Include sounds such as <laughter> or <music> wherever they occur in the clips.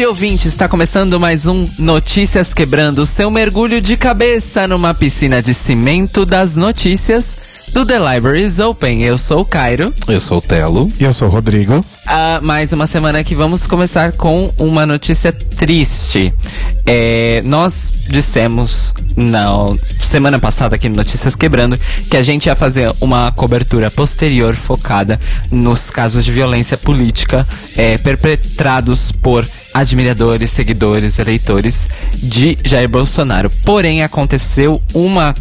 Dia, ouvinte. Está começando mais um Notícias Quebrando, seu mergulho de cabeça numa piscina de cimento das notícias do The Libraries Open. Eu sou o Cairo. Eu sou o Telo. E eu sou o Rodrigo. Ah, mais uma semana que vamos começar com uma notícia triste. É, nós dissemos na semana passada aqui no Notícias Quebrando que a gente ia fazer uma cobertura posterior focada nos casos de violência política é, perpetrados por admiradores, seguidores, eleitores de Jair Bolsonaro. Porém, aconteceu uma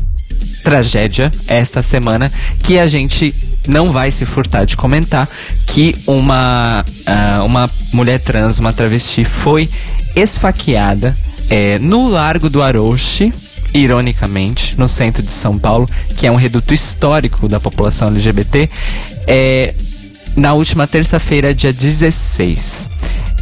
tragédia esta semana que a gente não vai se furtar de comentar que uma, uh, uma mulher trans, uma travesti, foi esfaqueada é, no Largo do Arouche, ironicamente, no centro de São Paulo, que é um reduto histórico da população LGBT, é, na última terça-feira, dia 16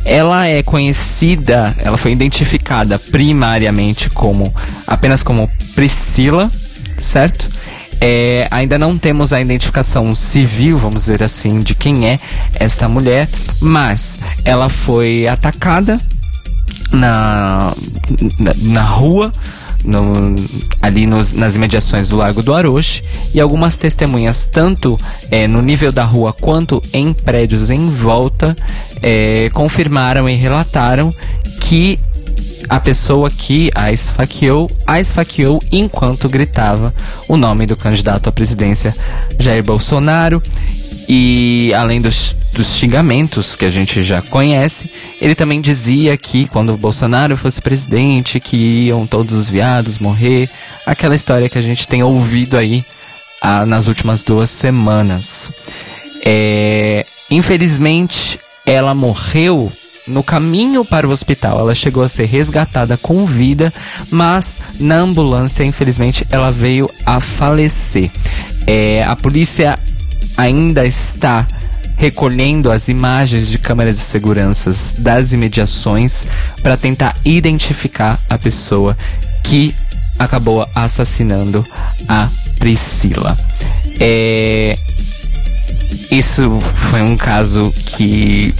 ela é conhecida, ela foi identificada primariamente como apenas como Priscila, certo? É, ainda não temos a identificação civil, vamos dizer assim, de quem é esta mulher, mas ela foi atacada na, na, na rua, no, ali nos, nas imediações do Lago do Aroche, e algumas testemunhas, tanto é, no nível da rua quanto em prédios em volta, é, confirmaram e relataram que a pessoa que a esfaqueou, a esfaqueou enquanto gritava o nome do candidato à presidência Jair Bolsonaro. E além dos, dos xingamentos que a gente já conhece, ele também dizia que quando Bolsonaro fosse presidente, que iam todos os viados morrer. Aquela história que a gente tem ouvido aí ah, nas últimas duas semanas. É, infelizmente, ela morreu no caminho para o hospital. Ela chegou a ser resgatada com vida, mas na ambulância, infelizmente, ela veio a falecer. É, a polícia ainda está recolhendo as imagens de câmeras de segurança das imediações para tentar identificar a pessoa que acabou assassinando a Priscila. É... Isso foi um caso que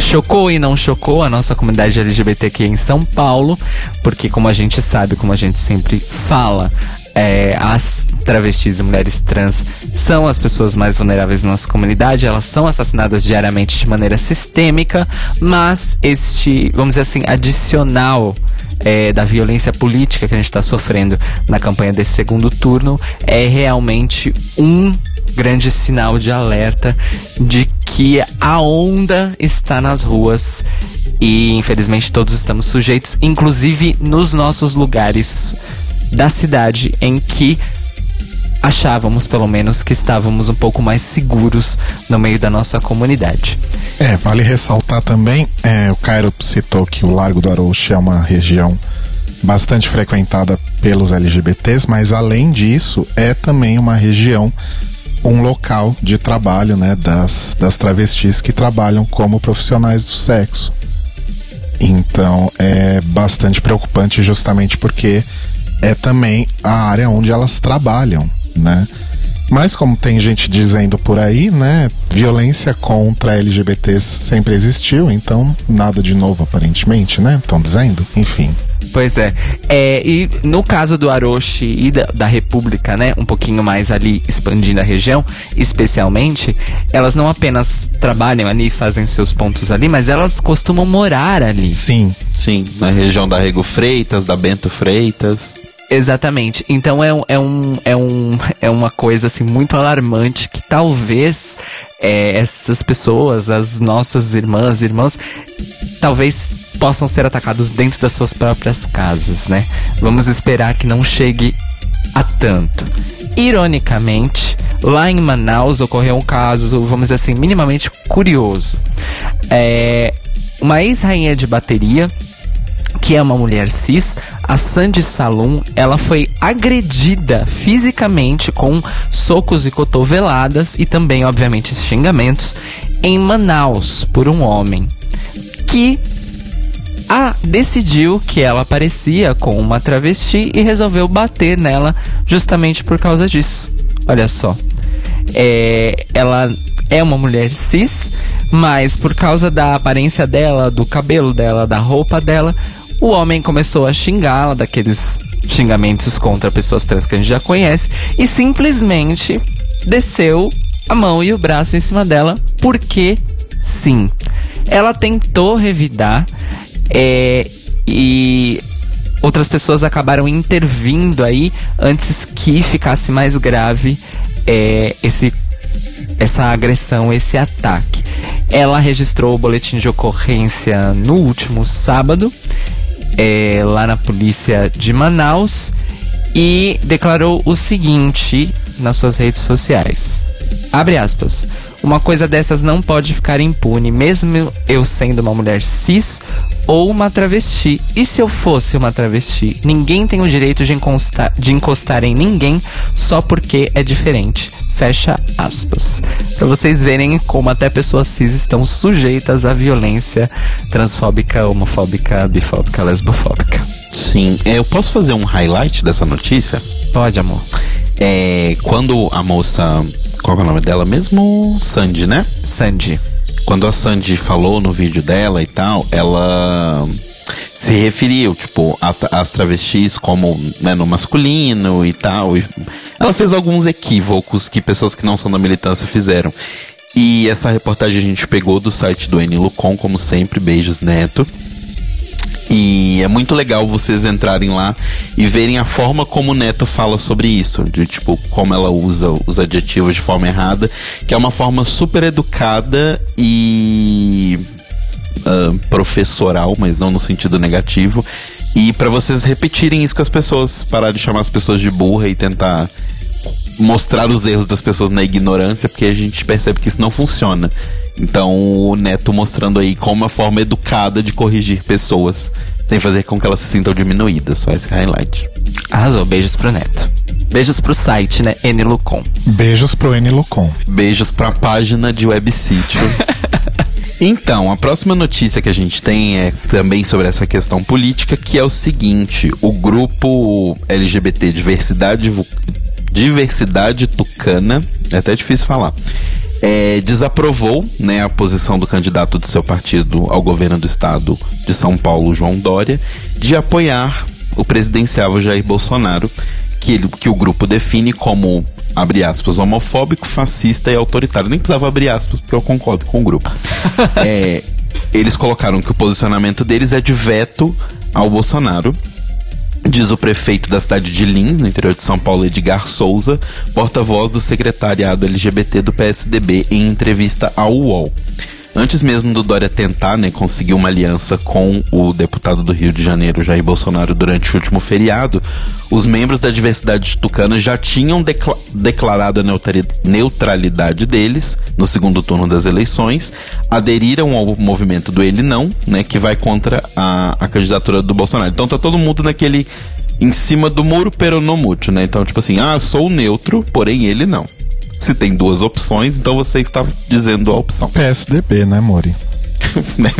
chocou e não chocou a nossa comunidade LGBTQ em São Paulo, porque como a gente sabe, como a gente sempre fala, é, as travestis e mulheres trans são as pessoas mais vulneráveis na nossa comunidade, elas são assassinadas diariamente de maneira sistêmica, mas este, vamos dizer assim, adicional é, da violência política que a gente está sofrendo na campanha desse segundo turno é realmente um grande sinal de alerta de que a onda está nas ruas e infelizmente todos estamos sujeitos, inclusive nos nossos lugares da cidade em que achávamos pelo menos que estávamos um pouco mais seguros no meio da nossa comunidade. É, vale ressaltar também, é, o Cairo citou que o Largo do Arouche é uma região bastante frequentada pelos LGBTs, mas além disso é também uma região um local de trabalho né, das, das travestis que trabalham como profissionais do sexo. Então é bastante preocupante justamente porque é também a área onde elas trabalham, né? Mas como tem gente dizendo por aí, né, violência contra LGBTs sempre existiu, então nada de novo aparentemente, né? Estão dizendo, enfim. Pois é. é. E no caso do Aroche e da, da, República, né? Um pouquinho mais ali expandindo a região, especialmente, elas não apenas trabalham ali, fazem seus pontos ali, mas elas costumam morar ali. Sim. Sim, na região da Rego Freitas, da Bento Freitas. Exatamente. Então é, um, é, um, é, um, é uma coisa assim muito alarmante que talvez é, essas pessoas, as nossas irmãs e irmãos, talvez possam ser atacados dentro das suas próprias casas, né? Vamos esperar que não chegue a tanto. Ironicamente, lá em Manaus ocorreu um caso, vamos dizer assim, minimamente curioso. É, uma ex-rainha de bateria que é uma mulher cis, a Sandy Salum, ela foi agredida fisicamente com socos e cotoveladas e também, obviamente, xingamentos em Manaus por um homem que a decidiu que ela parecia com uma travesti e resolveu bater nela justamente por causa disso. Olha só. É, ela é uma mulher cis, mas por causa da aparência dela, do cabelo dela, da roupa dela, o homem começou a xingá-la daqueles xingamentos contra pessoas trans que a gente já conhece e simplesmente desceu a mão e o braço em cima dela porque sim. Ela tentou revidar é, e outras pessoas acabaram intervindo aí antes que ficasse mais grave é, esse essa agressão, esse ataque. Ela registrou o boletim de ocorrência no último sábado, é, lá na polícia de Manaus, e declarou o seguinte nas suas redes sociais. Abre aspas. Uma coisa dessas não pode ficar impune, mesmo eu sendo uma mulher cis ou uma travesti. E se eu fosse uma travesti? Ninguém tem o direito de encostar, de encostar em ninguém só porque é diferente. Fecha aspas. Para vocês verem como até pessoas cis estão sujeitas à violência transfóbica, homofóbica, bifóbica, lesbofóbica. Sim, é, eu posso fazer um highlight dessa notícia? Pode, amor. É, quando a moça. Qual é o nome dela mesmo? Sandy, né? Sandy. Quando a Sandy falou no vídeo dela e tal, ela se referiu, tipo, às travestis como né, no masculino e tal. E ela fez alguns equívocos que pessoas que não são da militância fizeram. E essa reportagem a gente pegou do site do Enilucon, como sempre, beijos Neto. E é muito legal vocês entrarem lá e verem a forma como o Neto fala sobre isso, de tipo, como ela usa os adjetivos de forma errada, que é uma forma super educada e uh, professoral, mas não no sentido negativo. E para vocês repetirem isso com as pessoas, parar de chamar as pessoas de burra e tentar mostrar os erros das pessoas na ignorância, porque a gente percebe que isso não funciona. Então, o Neto mostrando aí como uma forma educada de corrigir pessoas, sem fazer com que elas se sintam diminuídas. Só esse highlight. Arrasou. Beijos pro Neto. Beijos pro site, né? Enilucom. Beijos pro Enilucom. Beijos pra página de websítio. <laughs> Então, a próxima notícia que a gente tem é também sobre essa questão política, que é o seguinte: o grupo LGBT Diversidade, Diversidade Tucana, é até difícil falar, é, desaprovou né, a posição do candidato de seu partido ao governo do estado de São Paulo, João Dória, de apoiar o presidenciável Jair Bolsonaro, que, ele, que o grupo define como, abre aspas, homofóbico, fascista e autoritário. Nem precisava abrir aspas, porque eu concordo com o grupo. <laughs> é, eles colocaram que o posicionamento deles é de veto ao Bolsonaro Diz o prefeito da cidade de Lins, no interior de São Paulo, Edgar Souza, porta-voz do secretariado LGBT do PSDB, em entrevista ao UOL. Antes mesmo do Dória tentar né, conseguir uma aliança com o deputado do Rio de Janeiro, Jair Bolsonaro, durante o último feriado, os membros da diversidade tucana já tinham decla declarado a neutralidade deles no segundo turno das eleições, aderiram ao movimento do Ele Não, né, que vai contra a, a candidatura do Bolsonaro. Então tá todo mundo naquele em cima do muro peronomútil, né? Então, tipo assim, ah, sou neutro, porém ele não. Se tem duas opções, então você está dizendo a opção. PSDB, né, Mori? <laughs> Né?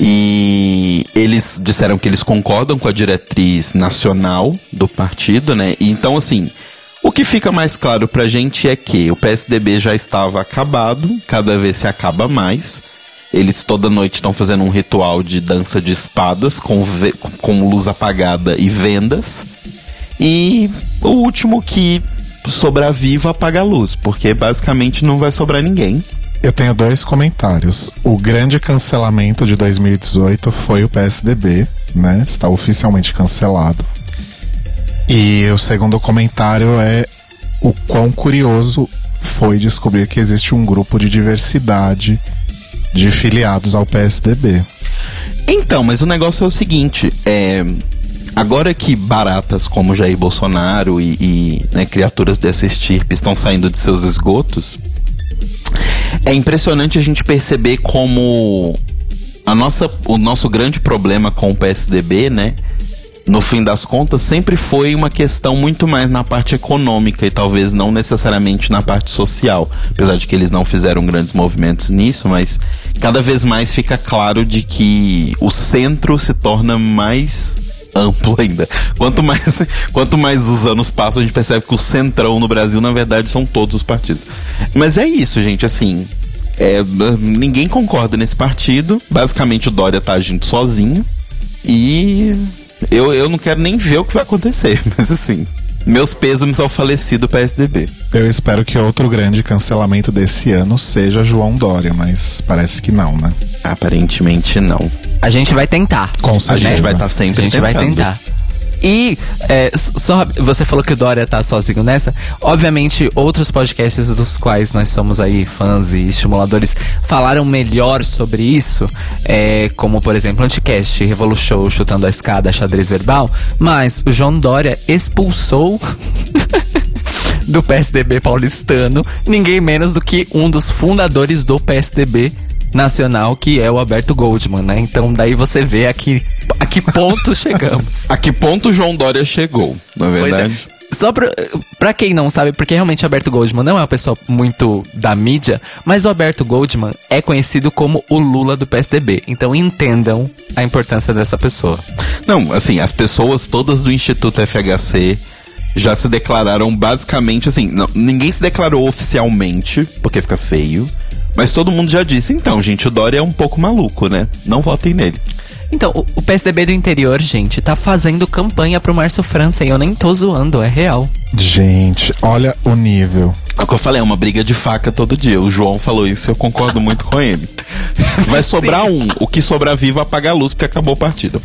e eles disseram que eles concordam com a diretriz nacional do partido, né? Então, assim, o que fica mais claro pra gente é que o PSDB já estava acabado, cada vez se acaba mais. Eles toda noite estão fazendo um ritual de dança de espadas com, com luz apagada e vendas. E o último que sobrar vivo, apaga a luz, porque basicamente não vai sobrar ninguém. Eu tenho dois comentários. O grande cancelamento de 2018 foi o PSDB, né? Está oficialmente cancelado. E o segundo comentário é o quão curioso foi descobrir que existe um grupo de diversidade de filiados ao PSDB. Então, mas o negócio é o seguinte: é, Agora que baratas como Jair Bolsonaro e, e né, criaturas dessa estirpe estão saindo de seus esgotos, é impressionante a gente perceber como a nossa, o nosso grande problema com o PSDB, né? No fim das contas, sempre foi uma questão muito mais na parte econômica e talvez não necessariamente na parte social. Apesar de que eles não fizeram grandes movimentos nisso, mas cada vez mais fica claro de que o centro se torna mais amplo ainda. Quanto mais, <laughs> quanto mais os anos passam, a gente percebe que o centrão no Brasil, na verdade, são todos os partidos. Mas é isso, gente, assim. É, ninguém concorda nesse partido. Basicamente, o Dória tá agindo sozinho. E eu, eu não quero nem ver o que vai acontecer, <laughs> mas assim. Meus pêsames ao falecido PSDB. Eu espero que outro grande cancelamento desse ano seja João Dória, mas parece que não, né? Aparentemente não. A gente vai tentar. Com A certeza. gente vai estar sempre A gente vai tentando. tentar. E é, só você falou que o Dória tá sozinho nessa. Obviamente, outros podcasts dos quais nós somos aí fãs e estimuladores falaram melhor sobre isso, é, como por exemplo Anticast, Revolution, Chutando a Escada, Xadrez Verbal. Mas o João Dória expulsou <laughs> do PSDB paulistano ninguém menos do que um dos fundadores do PSDB nacional, que é o Alberto Goldman, né? Então daí você vê a que, a que ponto <laughs> chegamos. A que ponto o João Dória chegou, na é. verdade? Só pra, pra quem não sabe, porque realmente o Alberto Goldman não é uma pessoa muito da mídia, mas o Alberto Goldman é conhecido como o Lula do PSDB. Então entendam a importância dessa pessoa. Não, assim, as pessoas todas do Instituto FHC já se declararam basicamente assim. não- ninguém se declarou oficialmente, porque fica feio. Mas todo mundo já disse, então, gente, o Dória é um pouco maluco, né? Não votem nele. Então, o, o PSDB do interior, gente, tá fazendo campanha pro Márcio França e eu nem tô zoando, é real. Gente, olha o nível. É o que eu falei, é uma briga de faca todo dia. O João falou isso e eu concordo muito com ele. <laughs> Vai sobrar um. O que sobrar vivo apaga a luz porque acabou o partido.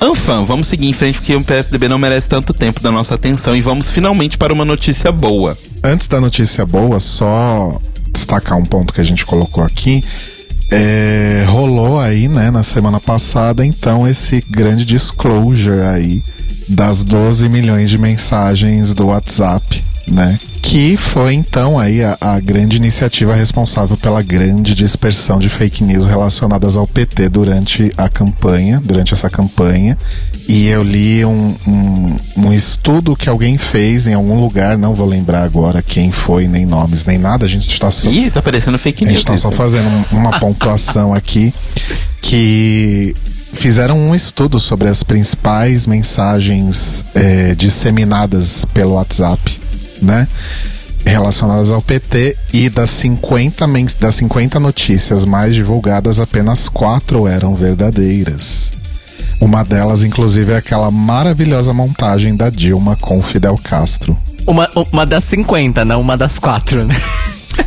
Anfã, vamos seguir em frente porque o PSDB não merece tanto tempo da nossa atenção e vamos finalmente para uma notícia boa. Antes da notícia boa, só destacar um ponto que a gente colocou aqui. É, rolou aí, né, na semana passada, então, esse grande disclosure aí das 12 milhões de mensagens do WhatsApp, né? Que foi então aí a, a grande iniciativa responsável pela grande dispersão de fake news relacionadas ao PT durante a campanha, durante essa campanha. E eu li um, um, um estudo que alguém fez em algum lugar, não vou lembrar agora quem foi, nem nomes, nem nada, a gente está só. Ih, tá parecendo fake A news. gente tá só fazendo um- uma <laughs> pontuação aqui que fizeram um estudo sobre as principais mensagens eh, disseminadas pelo WhatsApp, né? Relacionadas ao PT e das 50, mens- das 50 notícias mais divulgadas, apenas quatro eram verdadeiras. Uma delas, inclusive, é aquela maravilhosa montagem da Dilma com Fidel Castro. Uma, uma das 50, não uma das quatro, né?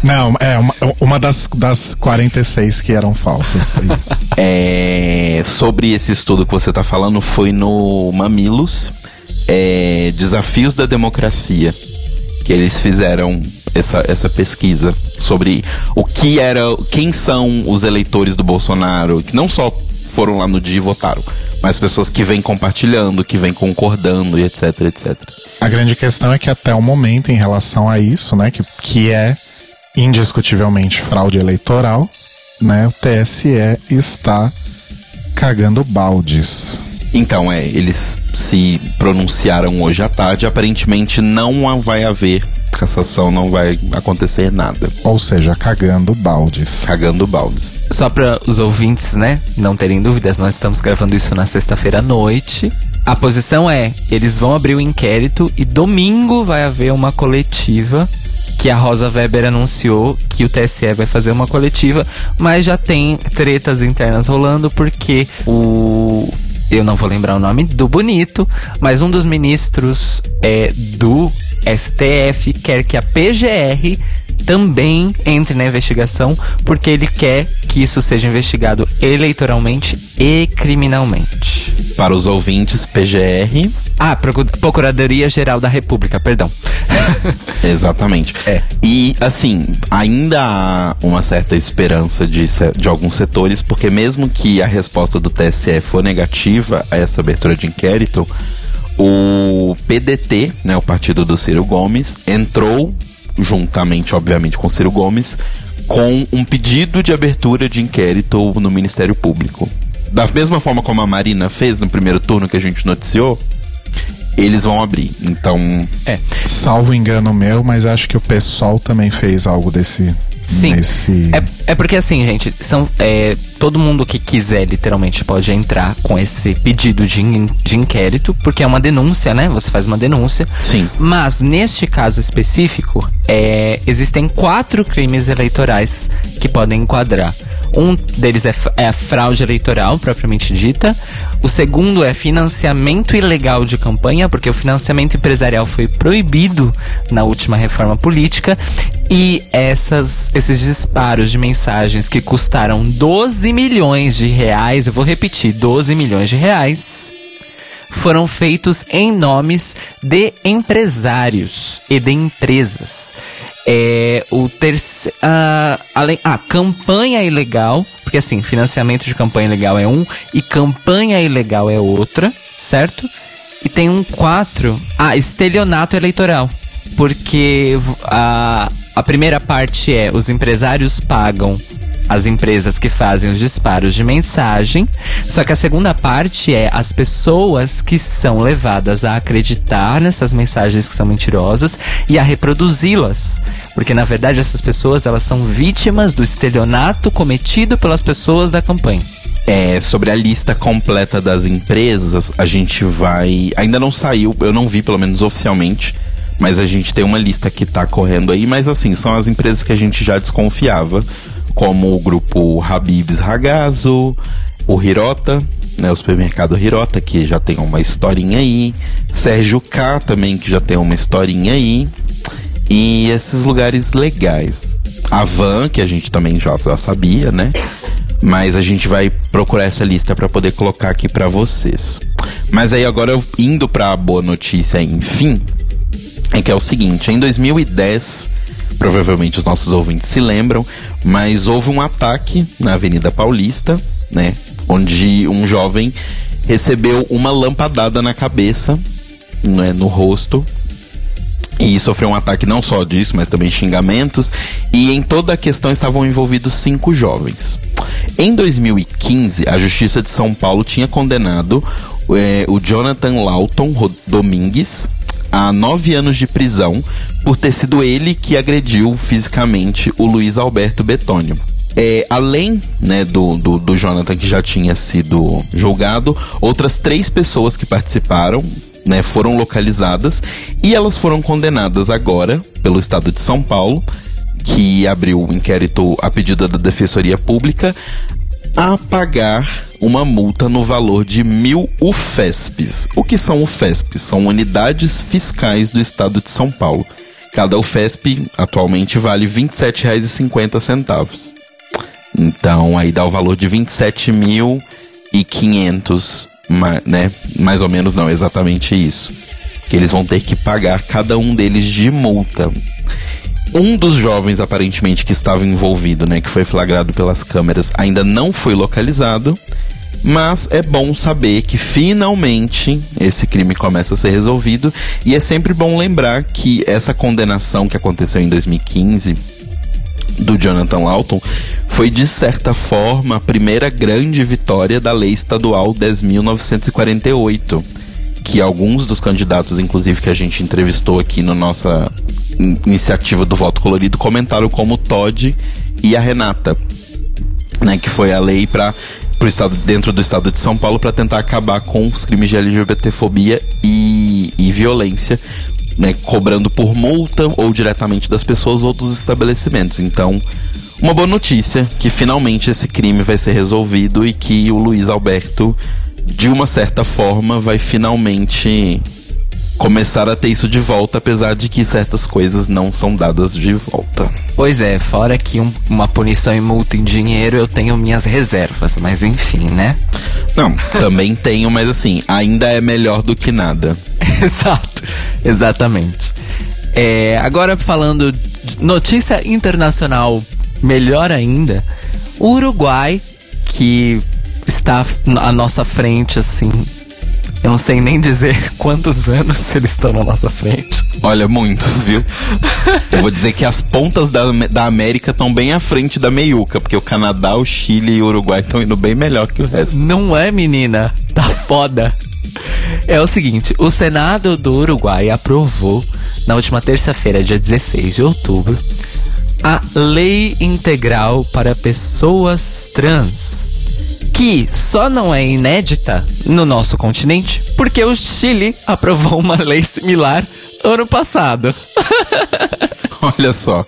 Não, é uma, uma das, das 46 que eram falsas. Isso. <laughs> É, sobre esse estudo que você tá falando, foi no Mamilos é, Desafios da Democracia. Que eles fizeram essa, essa pesquisa sobre o que era. Quem são os eleitores do Bolsonaro, que não só foram lá no dia e votaram, mas pessoas que vêm compartilhando, que vêm concordando e etc, etc. A grande questão é que até o momento, em relação a isso, né, que, que é indiscutivelmente fraude eleitoral, né, o TSE está cagando baldes. Então, é, eles se pronunciaram hoje à tarde. Aparentemente não vai haver cassação, não vai acontecer nada. Ou seja, cagando baldes. Cagando baldes. Só para os ouvintes, né, não terem dúvidas, nós estamos gravando isso na sexta-feira à noite. A posição é, eles vão abrir o inquérito e domingo vai haver uma coletiva que a Rosa Weber anunciou que o TSE vai fazer uma coletiva, mas já tem tretas internas rolando porque o eu não vou lembrar o nome do bonito, mas um dos ministros é do STF quer que a PGR também entre na investigação, porque ele quer que isso seja investigado eleitoralmente e criminalmente. Para os ouvintes, PGR. Ah, Procu- Procuradoria Geral da República, perdão. <laughs> Exatamente. É. E, assim, ainda há uma certa esperança de, de alguns setores, porque mesmo que a resposta do TSE for negativa a essa abertura de inquérito, o PDT, né, o partido do Ciro Gomes, entrou, juntamente, obviamente, com Ciro Gomes, com um pedido de abertura de inquérito no Ministério Público. Da mesma forma como a Marina fez no primeiro turno que a gente noticiou, eles vão abrir. Então, É. Salvo engano meu, mas acho que o PSOL também fez algo desse, Sim. nesse. É, é porque assim, gente, são, é, todo mundo que quiser, literalmente, pode entrar com esse pedido de, in- de inquérito, porque é uma denúncia, né? Você faz uma denúncia. Sim. Mas, neste caso específico, é, existem quatro crimes eleitorais que podem enquadrar. Um deles é, é a fraude eleitoral, propriamente dita. O segundo é financiamento ilegal de campanha, porque o financiamento empresarial foi proibido na última reforma política. E essas, esses disparos de mensagens que custaram 12 milhões de reais, eu vou repetir, 12 milhões de reais, foram feitos em nomes de empresários e de empresas. É, o terceiro. além, ah, campanha ilegal, porque assim, financiamento de campanha ilegal é um e campanha ilegal é outra, certo? E tem um quatro. Ah, estelionato eleitoral. Porque a, a primeira parte é os empresários pagam as empresas que fazem os disparos de mensagem. Só que a segunda parte é as pessoas que são levadas a acreditar nessas mensagens que são mentirosas e a reproduzi-las. Porque na verdade essas pessoas elas são vítimas do estelionato cometido pelas pessoas da campanha. É, sobre a lista completa das empresas, a gente vai. Ainda não saiu, eu não vi, pelo menos oficialmente. Mas a gente tem uma lista que tá correndo aí, mas assim, são as empresas que a gente já desconfiava, como o grupo Habibs Ragazo, o Hirota, né, o supermercado Hirota, que já tem uma historinha aí, Sérgio K também, que já tem uma historinha aí, e esses lugares legais. A Van, que a gente também já, já sabia, né? Mas a gente vai procurar essa lista para poder colocar aqui para vocês. Mas aí agora indo para a boa notícia, enfim, é que é o seguinte, em 2010, provavelmente os nossos ouvintes se lembram, mas houve um ataque na Avenida Paulista, né, onde um jovem recebeu uma lampadada na cabeça, né, no rosto, e sofreu um ataque não só disso, mas também xingamentos. E em toda a questão estavam envolvidos cinco jovens. Em 2015, a Justiça de São Paulo tinha condenado eh, o Jonathan Lawton Domingues a nove anos de prisão por ter sido ele que agrediu fisicamente o Luiz Alberto Betônio. É, além né, do, do, do Jonathan que já tinha sido julgado, outras três pessoas que participaram né, foram localizadas e elas foram condenadas agora pelo Estado de São Paulo, que abriu o inquérito a pedido da Defensoria Pública, a pagar uma multa no valor de mil UFESPs. O que são UFESPs? São unidades fiscais do Estado de São Paulo. Cada UFESP atualmente vale R$ 27,50. Então aí dá o valor de 27.500, ma- né? Mais ou menos não, exatamente isso. Que eles vão ter que pagar cada um deles de multa. Um dos jovens aparentemente que estava envolvido, né, que foi flagrado pelas câmeras, ainda não foi localizado. Mas é bom saber que finalmente esse crime começa a ser resolvido e é sempre bom lembrar que essa condenação que aconteceu em 2015 do Jonathan Lawton foi de certa forma a primeira grande vitória da lei estadual 10.948, que alguns dos candidatos, inclusive que a gente entrevistou aqui na nossa iniciativa do voto colorido, comentaram como o Todd e a Renata, né, que foi a lei para pro estado dentro do estado de São Paulo para tentar acabar com os crimes de LGBTfobia e, e violência, né, cobrando por multa ou diretamente das pessoas ou dos estabelecimentos. Então, uma boa notícia que finalmente esse crime vai ser resolvido e que o Luiz Alberto, de uma certa forma, vai finalmente começar a ter isso de volta, apesar de que certas coisas não são dadas de volta. Pois é, fora que um- uma punição e multa em dinheiro, eu tenho minhas reservas, mas enfim, né? Não, <laughs> também tenho, mas assim, ainda é melhor do que nada. <laughs> Exato, exatamente. É, agora falando de notícia internacional, melhor ainda, o Uruguai, que está à nossa frente, assim. Eu não sei nem dizer <laughs> quantos anos eles estão na nossa frente. Olha, muitos, viu? Eu vou dizer que as pontas da, da América estão bem à frente da meiuca, porque o Canadá, o Chile e o Uruguai estão indo bem melhor que o resto. Não é, menina? Tá foda. É o seguinte, o Senado do Uruguai aprovou, na última terça-feira, dia 16 de outubro, a Lei Integral para Pessoas Trans, que só não é inédita no nosso continente porque o Chile aprovou uma lei similar ano passado. <laughs> Olha só.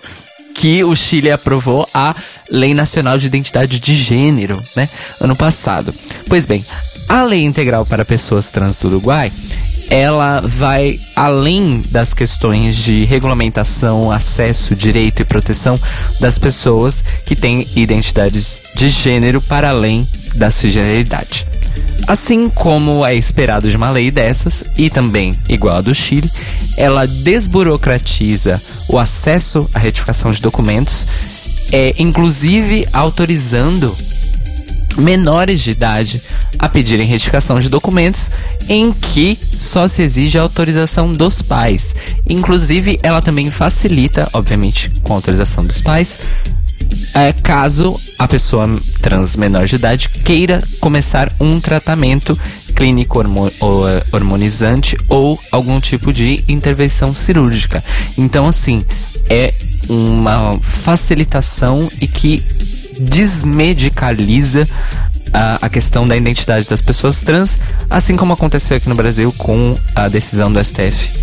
que o Chile aprovou a Lei Nacional de Identidade de Gênero, né, ano passado. Pois bem, a Lei Integral para Pessoas Trans do Uruguai, ela vai além das questões de regulamentação, acesso, direito e proteção das pessoas que têm identidades de gênero para além da cisgeneridade. Assim como é esperado de uma lei dessas, e também igual a do Chile, ela desburocratiza o acesso à retificação de documentos, é, inclusive autorizando menores de idade a pedirem retificação de documentos em que só se exige a autorização dos pais. Inclusive, ela também facilita, obviamente, com a autorização dos pais, é, caso a pessoa trans menor de idade queira começar um tratamento clínico hormonizante ou algum tipo de intervenção cirúrgica. Então, assim, é uma facilitação e que desmedicaliza a, questão da identidade das pessoas trans, assim como aconteceu aqui no Brasil com a decisão do STF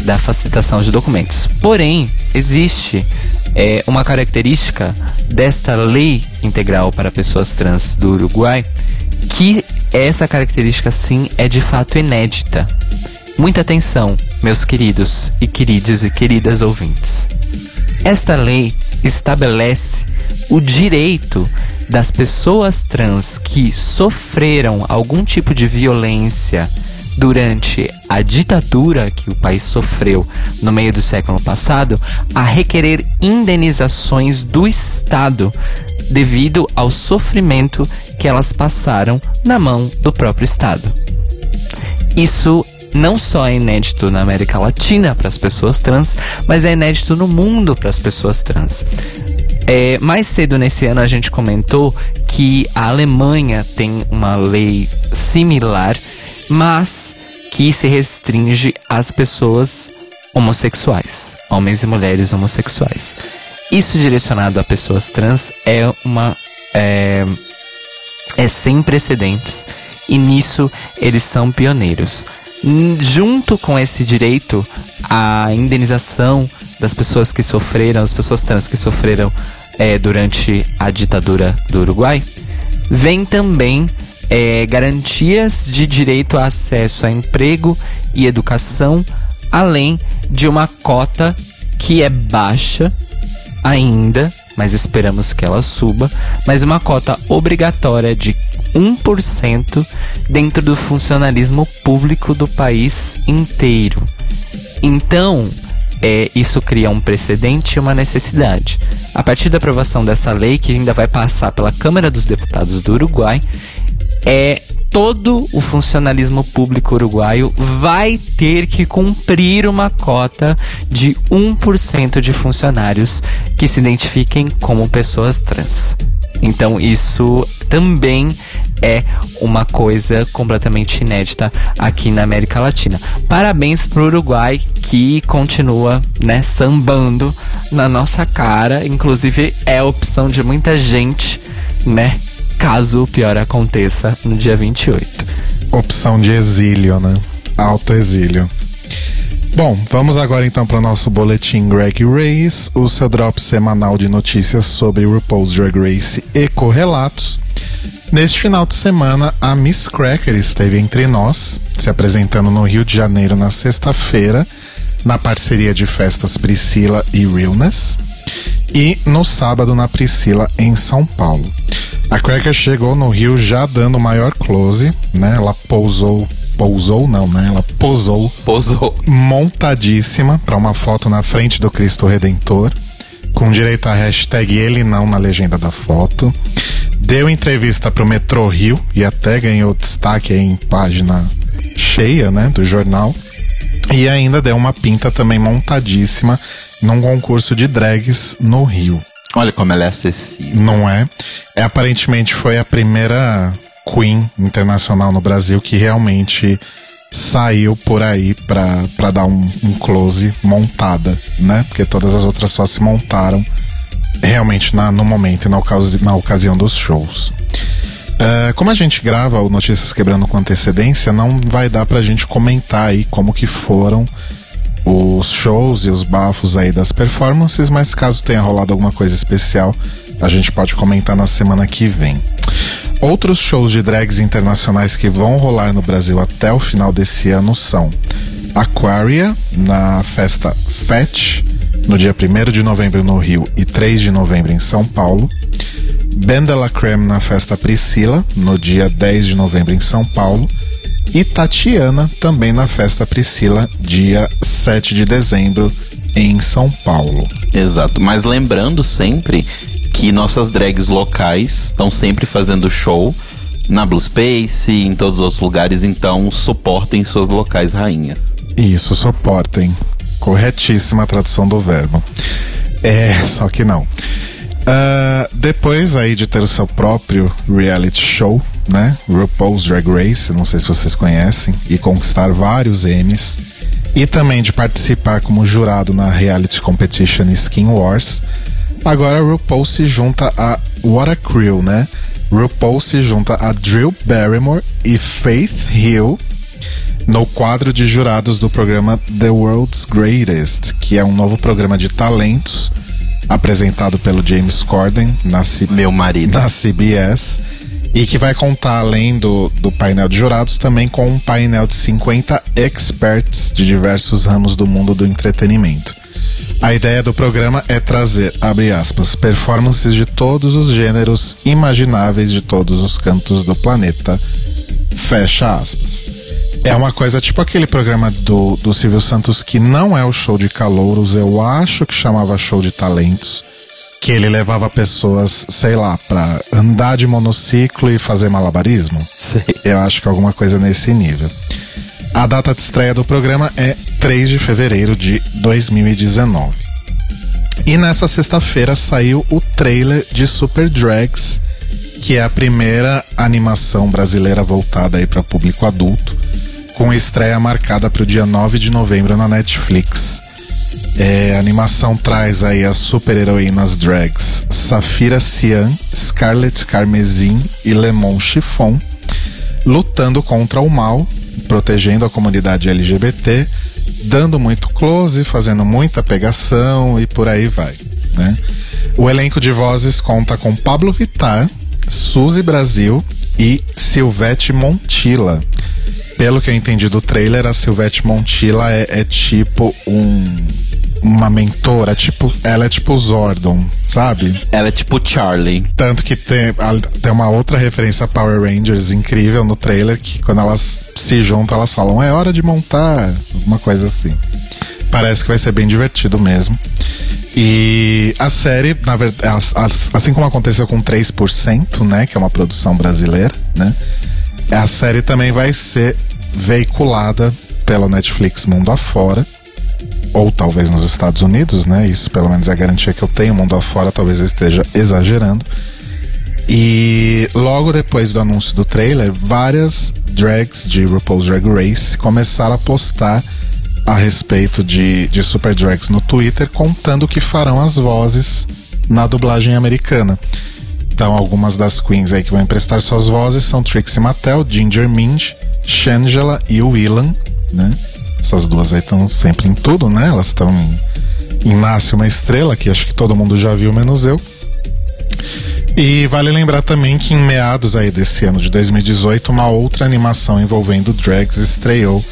da facilitação de documentos. Porém, existe é, uma característica desta lei integral para pessoas trans do Uruguai que essa característica sim é de fato inédita. Muita atenção, meus queridos e queridas e queridas ouvintes. Esta lei estabelece o direito das pessoas trans que sofreram algum tipo de violência durante a ditadura que o país sofreu no meio do século passado a requerer indenizações do Estado devido ao sofrimento que elas passaram na mão do próprio Estado. Isso não só é inédito na América Latina para as pessoas trans, mas é inédito no mundo para as pessoas trans. É, mais cedo nesse ano a gente comentou que a Alemanha tem uma lei similar mas que se restringe às pessoas homossexuais, homens e mulheres homossexuais. Isso direcionado a pessoas trans é uma é, é sem precedentes e nisso eles são pioneiros. Junto com esse direito à indenização das pessoas que sofreram, as pessoas trans que sofreram é, durante a ditadura do Uruguai, vem também é, garantias de direito a acesso a emprego e educação, além de uma cota que é baixa ainda, mas esperamos que ela suba, mas uma cota obrigatória de 1% dentro do funcionalismo público do país inteiro. Então, é, isso cria um precedente e uma necessidade. A partir da aprovação dessa lei, que ainda vai passar pela Câmara dos Deputados do Uruguai, é todo o funcionalismo público uruguaio vai ter que cumprir uma cota de 1% de funcionários que se identifiquem como pessoas trans. Então isso também é uma coisa completamente inédita aqui na América Latina. Parabéns pro Uruguai que continua, né, sambando na nossa cara, inclusive é a opção de muita gente, né, caso o pior aconteça no dia 28. Opção de exílio, né? Autoexílio. Bom, vamos agora então para o nosso boletim Greg Race, o seu drop semanal de notícias sobre RuPaul's Drag Race e correlatos. Neste final de semana, a Miss Cracker esteve entre nós, se apresentando no Rio de Janeiro na sexta-feira, na parceria de festas Priscila e Realness, e no sábado na Priscila, em São Paulo. A Cracker chegou no Rio já dando maior close, né? Ela pousou pousou não, né? Ela posou. Posou. Montadíssima para uma foto na frente do Cristo Redentor, com direito à hashtag ele não na legenda da foto. Deu entrevista pro Metrô Rio e até ganhou destaque em página cheia, né, do jornal. E ainda deu uma pinta também montadíssima num concurso de drags no Rio. Olha como ela é acessível. Não é? É aparentemente foi a primeira Queen internacional no Brasil que realmente saiu por aí pra, pra dar um, um close montada, né? Porque todas as outras só se montaram realmente na, no momento e na, ocasi na ocasião dos shows. Uh, como a gente grava o Notícias Quebrando com antecedência, não vai dar pra gente comentar aí como que foram os shows e os bafos aí das performances, mas caso tenha rolado alguma coisa especial, a gente pode comentar na semana que vem. Outros shows de drags internacionais que vão rolar no Brasil até o final desse ano são Aquaria, na festa Fetch, no dia 1 de novembro no Rio e 3 de novembro em São Paulo. Ben de la Creme na festa Priscila, no dia 10 de novembro em São Paulo. E Tatiana também na festa Priscila, dia 7 de dezembro em São Paulo. Exato, mas lembrando sempre que nossas drags locais estão sempre fazendo show na Blue Space, em todos os outros lugares, então suportem suas locais rainhas. Isso, suportem. Corretíssima a tradução do verbo. É, só que não. Uh, depois aí de ter o seu próprio reality show, né? RuPaul's Drag Race, não sei se vocês conhecem, e conquistar vários Emmys, e também de participar como jurado na reality competition Skin Wars, Agora RuPaul se junta a What a Crew, né? RuPaul se junta a Drew Barrymore e Faith Hill no quadro de jurados do programa The World's Greatest, que é um novo programa de talentos apresentado pelo James Corden na, C Meu marido. na CBS e que vai contar, além do, do painel de jurados, também com um painel de 50 experts de diversos ramos do mundo do entretenimento. A ideia do programa é trazer, abre aspas, performances de todos os gêneros imagináveis de todos os cantos do planeta, fecha aspas. É uma coisa tipo aquele programa do, do Silvio Santos que não é o show de calouros, eu acho que chamava show de talentos, que ele levava pessoas, sei lá, pra andar de monociclo e fazer malabarismo. Sei. Eu acho que é alguma coisa nesse nível. A data de estreia do programa é 3 de fevereiro de 2019. E nessa sexta-feira saiu o trailer de Super Drags, que é a primeira animação brasileira voltada aí para público adulto, com estreia marcada para o dia 9 de novembro na Netflix. É, a animação traz aí as super-heroínas drags Safira Cian, Scarlet Carmesim e Lemon Chiffon lutando contra o mal protegendo a comunidade LGBT, dando muito close, fazendo muita pegação e por aí vai. Né? O elenco de vozes conta com Pablo Vittar, Suzy Brasil e Silvete Montilla. Pelo que eu entendi do trailer, a Silvete Montilla é, é tipo um uma mentora, tipo, ela é tipo Zordon, sabe? Ela é tipo Charlie. Tanto que tem, tem uma outra referência a Power Rangers incrível no trailer, que quando elas se juntam, elas falam, é hora de montar, uma coisa assim. Parece que vai ser bem divertido mesmo. E a série, na verdade, assim como aconteceu com 3%, né, que é uma produção brasileira, né? A série também vai ser veiculada pela Netflix mundo afora ou talvez nos Estados Unidos, né? Isso pelo menos é a garantia que eu tenho. Mundo afora, talvez eu esteja exagerando. E logo depois do anúncio do trailer, várias drags de RuPaul's Drag Race começaram a postar a respeito de, de Super Drags no Twitter, contando que farão as vozes na dublagem americana. Então, algumas das queens aí que vão emprestar suas vozes são Trixie Mattel, Ginger Minj, Shangela e Willan, né? Essas duas aí estão sempre em tudo, né? Elas estão em, em Nasce uma Estrela, que acho que todo mundo já viu, menos eu. E vale lembrar também que em meados aí desse ano de 2018, uma outra animação envolvendo drags estreou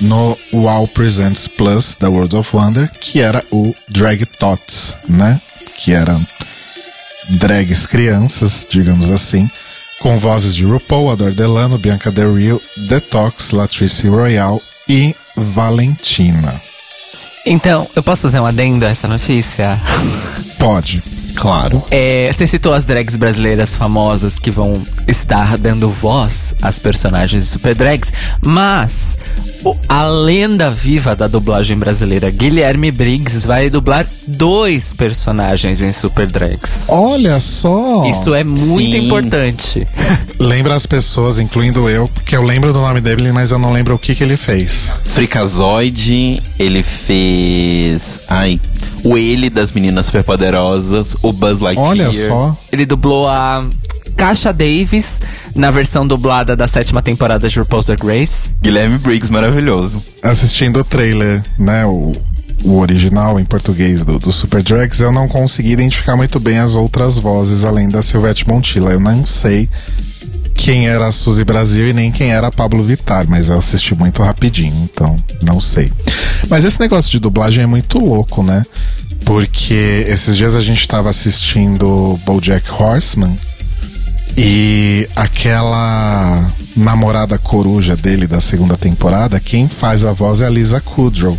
no WoW Presents Plus da World of Wonder, que era o Drag Tots, né? Que eram drags crianças, digamos assim, com vozes de RuPaul, Adore Delano, Bianca Del Rio, Detox, Latrice Royale e Valentina. Então, eu posso fazer um adendo a essa notícia? Pode. Claro. É, você citou as drags brasileiras famosas que vão estar dando voz às personagens de Super Drags, mas a lenda viva da dublagem brasileira, Guilherme Briggs, vai dublar dois personagens em Super Drags. Olha só! Isso é muito sim. importante. <laughs> Lembra as pessoas, incluindo eu, porque eu lembro do nome dele, mas eu não lembro o que, que ele fez. Fricazoide, ele fez. Ai. O ele das meninas superpoderosas, o Buzz Lightyear. Olha só. Ele dublou a Kasha Davis na versão dublada da sétima temporada de RuPaul's Drag Race. Guilherme Briggs, maravilhoso. Assistindo o trailer, né? O, o original em português do, do Super Drags, eu não consegui identificar muito bem as outras vozes além da Silvete Montilla. Eu não sei quem era a Suzy Brasil e nem quem era a Pablo Vittar, mas eu assisti muito rapidinho, então não sei. Mas esse negócio de dublagem é muito louco, né? Porque esses dias a gente tava assistindo BoJack Horseman e aquela namorada coruja dele da segunda temporada, quem faz a voz é a Lisa Kudrow.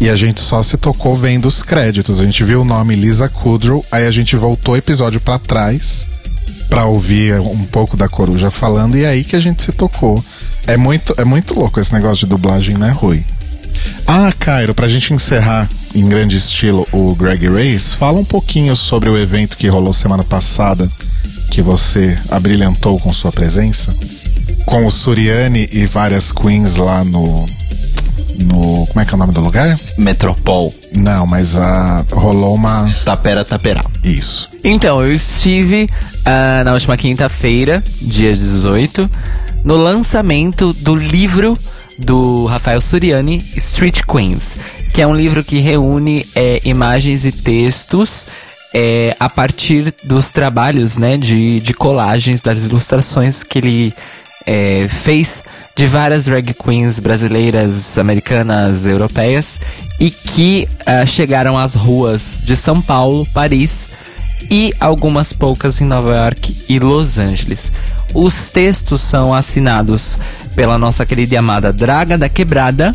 E a gente só se tocou vendo os créditos. A gente viu o nome Lisa Kudrow, aí a gente voltou o episódio pra trás pra ouvir um pouco da coruja falando e é aí que a gente se tocou. É muito, é muito louco esse negócio de dublagem, né, Rui? Ah, Cairo, pra gente encerrar em grande estilo o Greg Race, fala um pouquinho sobre o evento que rolou semana passada, que você abrilhantou com sua presença, com o Suriane e várias queens lá no. No. Como é que é o nome do lugar? Metropol. Não, mas a, rolou uma. Tapera Taperá. Isso. Então, eu estive ah, na última quinta-feira, dia 18, no lançamento do livro do Rafael Suriani, Street Queens, que é um livro que reúne é, imagens e textos é, a partir dos trabalhos né, de, de colagens, das ilustrações que ele é, fez de várias drag queens brasileiras, americanas, europeias e que ah, chegaram às ruas de São Paulo, Paris e algumas poucas em Nova York e Los Angeles. Os textos são assinados pela nossa querida e amada Draga da Quebrada,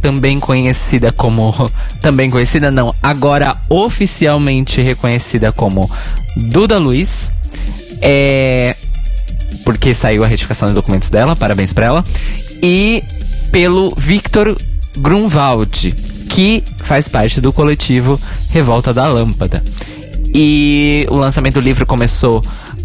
também conhecida como. <laughs> Também conhecida, não, agora oficialmente reconhecida como Duda Luiz. É. Porque saiu a retificação de documentos dela, parabéns pra ela. E pelo Victor Grunwald, que faz parte do coletivo Revolta da Lâmpada. E o lançamento do livro começou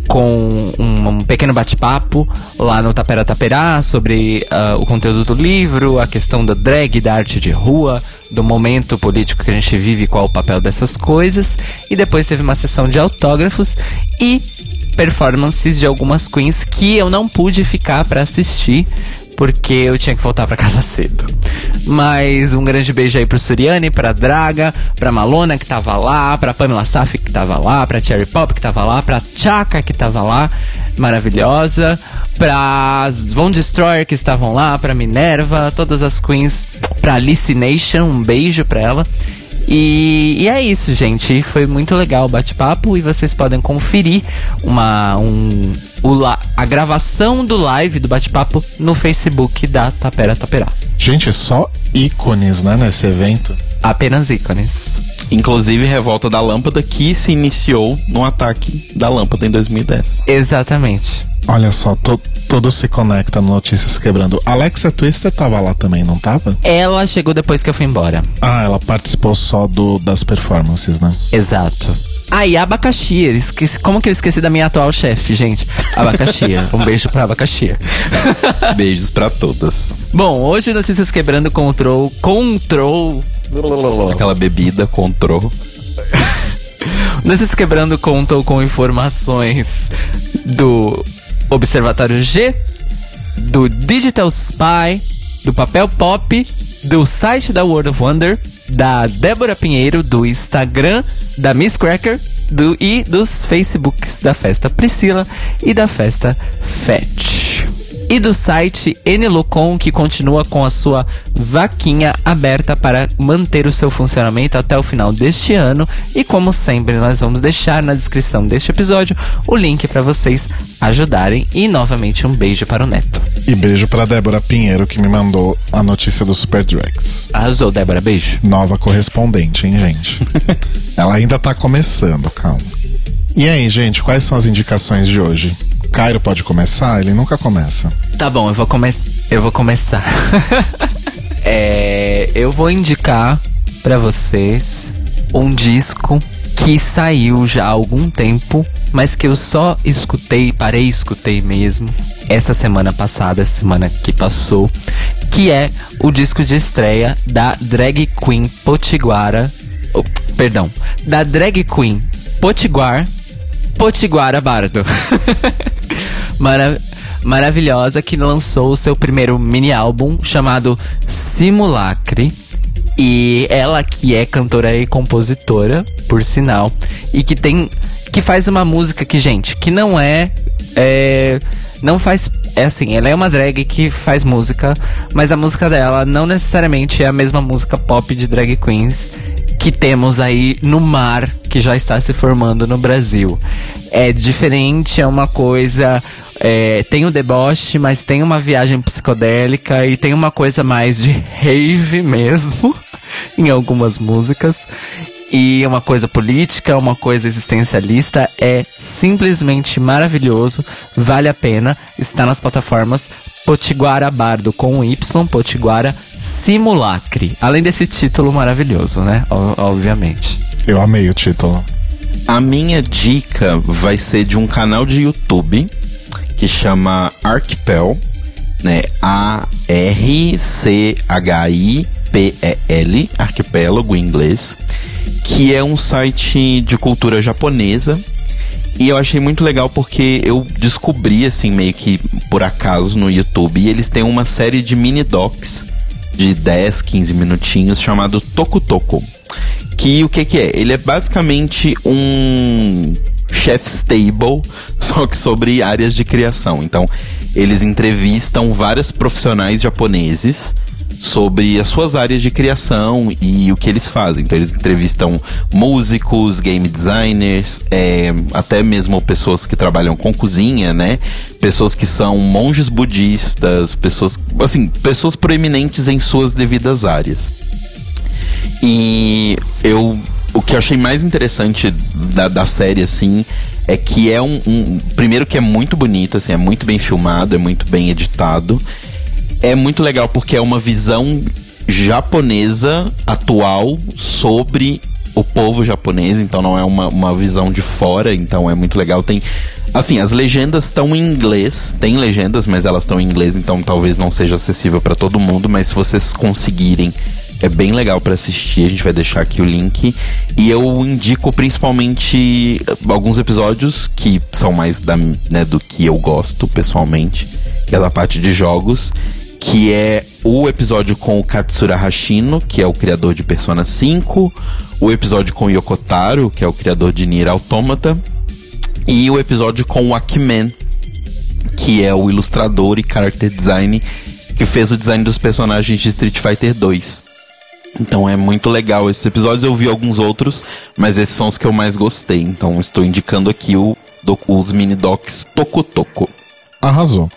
com um, um pequeno bate-papo lá no Tapera Taperá sobre ah, o conteúdo do livro, a questão da drag, da arte de rua, do momento político que a gente vive qual o papel dessas coisas. E depois teve uma sessão de autógrafos e performances de algumas queens que eu não pude ficar pra assistir porque eu tinha que voltar pra casa <laughs> cedo. Mas um grande beijo aí pro Suriane, pra Draga, pra Malona que tava lá, pra Pamela Saf que tava lá, pra Cherry Pop que tava lá, pra Chaka que tava lá, maravilhosa, pra Von Destroyer que estavam lá, pra Minerva, todas as queens, pra Alice Nation, um beijo pra ela. E, e é isso, gente. Foi muito legal o bate-papo e vocês podem conferir uma, um, o a gravação do live do bate-papo no Facebook da Tapera Taperá. Gente, só ícones, né, nesse evento. Apenas ícones. Inclusive Revolta da Lâmpada, que se iniciou no ataque da lâmpada em 2010. Exatamente. Olha só, to- tudo se conecta no Notícias Quebrando. Alexia Twister tava lá também, não tava? Ela chegou depois que eu fui embora. Ah, ela participou só do, das performances, né? Exato. Ah, e abacaxi. Esqueci, como que eu esqueci da minha atual chefe, gente? Abacaxi. <laughs> um beijo pra abacaxi. <laughs> Beijos pra todas. Bom, hoje Notícias Quebrando control. Control. Aquela bebida control. <laughs> Notícias Quebrando contou com informações do Observatório G, do Digital Spy, do Papel Pop, do site da World of Wonder, da Débora Pinheiro, do Instagram da Miss Cracker do, e dos Facebooks da Festa Priscila e da Festa Fetch. E do site Enilocom, que continua com a sua vaquinha aberta para manter o seu funcionamento até o final deste ano. E como sempre, nós vamos deixar na descrição deste episódio o link para vocês ajudarem. E novamente um beijo para o Neto. E beijo pra Débora Pinheiro, que me mandou a notícia do Super Drags. Arrasou, Débora, beijo. Nova correspondente, hein, gente? <laughs> Ela ainda tá começando, calma. E aí, gente, quais são as indicações de hoje? Cairo pode começar? Ele nunca começa. Tá bom, eu vou, come eu vou começar. <laughs> é, eu vou indicar para vocês um disco que saiu já há algum tempo, mas que eu só escutei, parei escutei mesmo essa semana passada, semana que passou, que é o disco de estreia da drag queen Potiguara, oh, perdão, da drag queen Potiguar, Potiguara Bardo. <laughs> Mara maravilhosa que lançou o seu primeiro mini álbum chamado Simulacre. E ela que é cantora e compositora, por sinal, e que tem que faz uma música que, gente, que não é, é não faz é assim, ela é uma drag que faz música, mas a música dela não necessariamente é a mesma música pop de drag queens que temos aí no mar que já está se formando no Brasil. É diferente, é uma coisa. É, tem o deboche, mas tem uma viagem psicodélica e tem uma coisa mais de rave mesmo <laughs> em algumas músicas. E uma coisa política, uma coisa existencialista é simplesmente maravilhoso, vale a pena, está nas plataformas Potiguara Bardo com Y, Potiguara Simulacre. Além desse título maravilhoso, né? Obviamente. Eu amei o título. A minha dica vai ser de um canal de YouTube que chama Archipel, né? A-R-C-H-I-P-E-L, arquipélago em inglês, que é um site de cultura japonesa e eu achei muito legal porque eu descobri, assim, meio que por acaso no YouTube, e eles têm uma série de mini docs de 10, 15 minutinhos chamado Toku Toku. Que o que, que é? Ele é basicamente um chef's table, <laughs> só que sobre áreas de criação. Então, eles entrevistam vários profissionais japoneses sobre as suas áreas de criação e o que eles fazem. Então eles entrevistam músicos, game designers, é, até mesmo pessoas que trabalham com cozinha, né? Pessoas que são monges budistas, pessoas, assim, pessoas proeminentes em suas devidas áreas. E eu, o que eu achei mais interessante da, da série, assim, é que é um, um, primeiro que é muito bonito, assim, é muito bem filmado, é muito bem editado é muito legal porque é uma visão japonesa atual sobre o povo japonês, então não é uma, uma visão de fora, então é muito legal. Tem. Assim, as legendas estão em inglês, tem legendas, mas elas estão em inglês, então talvez não seja acessível para todo mundo, mas se vocês conseguirem, é bem legal para assistir, a gente vai deixar aqui o link. E eu indico principalmente alguns episódios que são mais da, né, do que eu gosto pessoalmente, que é da parte de jogos que é o episódio com o Katsura Hashino, que é o criador de Persona 5, o episódio com o Yokotaro, que é o criador de Nier Automata, e o episódio com o Akiman, que é o ilustrador e character design que fez o design dos personagens de Street Fighter 2. Então é muito legal esses episódios. Eu vi alguns outros, mas esses são os que eu mais gostei. Então estou indicando aqui o, os mini docs Toco Toco. Arrasou.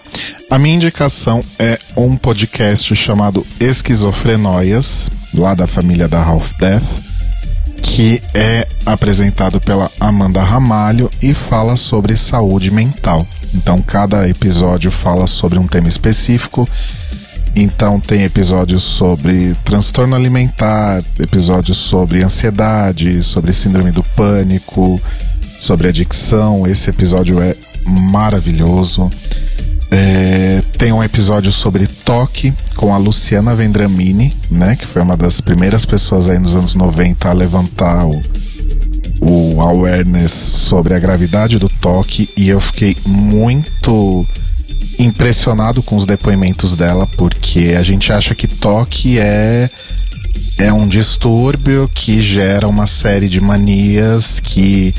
A minha indicação é um podcast chamado Esquizofrenóias, lá da família da Half Death, que é apresentado pela Amanda Ramalho e fala sobre saúde mental. Então, cada episódio fala sobre um tema específico. Então, tem episódios sobre transtorno alimentar, episódios sobre ansiedade, sobre síndrome do pânico, sobre adicção. Esse episódio é maravilhoso. É, tem um episódio sobre toque com a Luciana Vendramini, né? Que foi uma das primeiras pessoas aí nos anos 90 a levantar o, o awareness sobre a gravidade do toque. E eu fiquei muito impressionado com os depoimentos dela, porque a gente acha que toque é é um distúrbio que gera uma série de manias que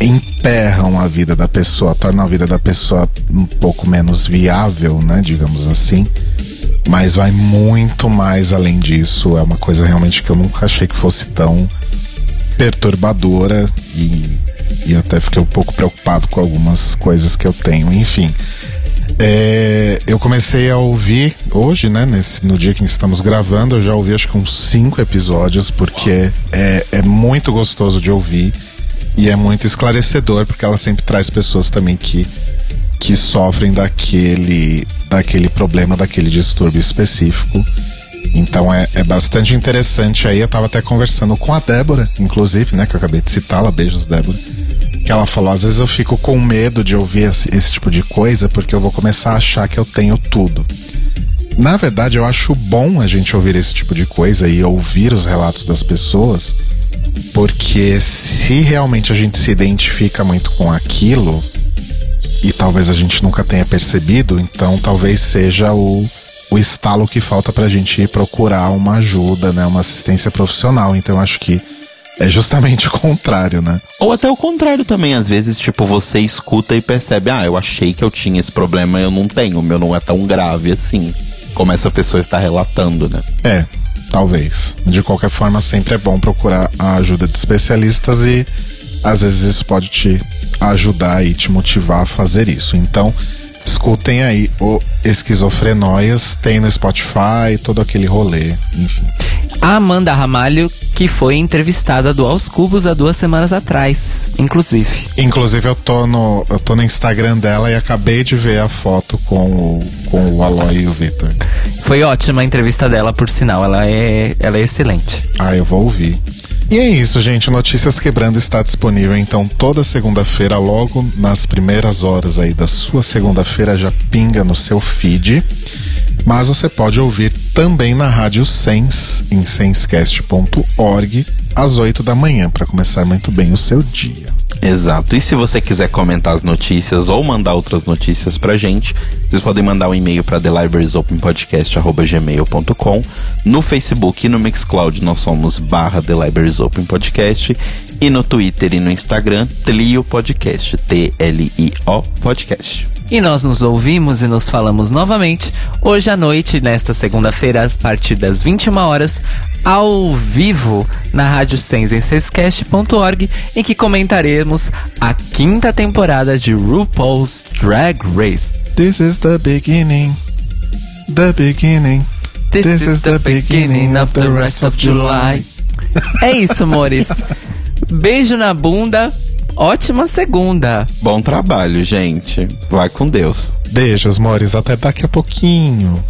emperram a vida da pessoa, tornam a vida da pessoa um pouco menos viável, né, digamos assim. Mas vai muito mais além disso. É uma coisa realmente que eu nunca achei que fosse tão perturbadora e, e até fiquei um pouco preocupado com algumas coisas que eu tenho. Enfim, é, eu comecei a ouvir hoje, né? Nesse, no dia que estamos gravando, eu já ouvi acho que uns cinco episódios, porque é, é muito gostoso de ouvir. E é muito esclarecedor, porque ela sempre traz pessoas também que, que sofrem daquele, daquele problema, daquele distúrbio específico. Então é, é bastante interessante aí. Eu tava até conversando com a Débora, inclusive, né? Que eu acabei de citá-la. Beijos, Débora. Que ela falou: às vezes eu fico com medo de ouvir esse, esse tipo de coisa porque eu vou começar a achar que eu tenho tudo. Na verdade, eu acho bom a gente ouvir esse tipo de coisa e ouvir os relatos das pessoas, porque se realmente a gente se identifica muito com aquilo, e talvez a gente nunca tenha percebido, então talvez seja o, o estalo que falta pra gente ir procurar uma ajuda, né? Uma assistência profissional. Então acho que é justamente <laughs> o contrário, né? Ou até o contrário também, às vezes, tipo, você escuta e percebe, ah, eu achei que eu tinha esse problema, eu não tenho, o meu não é tão grave assim como essa pessoa está relatando, né? É, talvez. De qualquer forma, sempre é bom procurar a ajuda de especialistas e às vezes isso pode te ajudar e te motivar a fazer isso. Então, escutem aí o Esquizofrenóias, tem no Spotify, todo aquele rolê, enfim. A Amanda Ramalho, que foi entrevistada do Aos Cubos há duas semanas atrás, inclusive. Inclusive, eu tô no, eu tô no Instagram dela e acabei de ver a foto com o, com o Aloy e o Victor. Foi ótima a entrevista dela, por sinal. Ela é, ela é excelente. Ah, eu vou ouvir. E é isso, gente. Notícias Quebrando está disponível então toda segunda-feira, logo nas primeiras horas aí da sua segunda-feira, já pinga no seu feed. Mas você pode ouvir também na Rádio Sens, em senscast.org, às 8 da manhã, para começar muito bem o seu dia. Exato. E se você quiser comentar as notícias ou mandar outras notícias pra gente, vocês podem mandar um e-mail para thelibrariesopenpodcast.gmail.com No Facebook e no Mixcloud nós somos barra The Libraries Open Podcast e no Twitter e no Instagram Tlio Podcast, T-L-I-O Podcast. E nós nos ouvimos e nos falamos novamente hoje à noite, nesta segunda-feira, a partir das 21 horas, ao vivo na Rádio Sensensescast.org, em que comentaremos a quinta temporada de RuPaul's Drag Race. This is the beginning. The beginning. This, is the beginning of the rest of July. É isso, amores. <laughs> Beijo na bunda. Ótima segunda. Bom trabalho, gente. Vai com Deus. Beijos, Mores. Até daqui a pouquinho.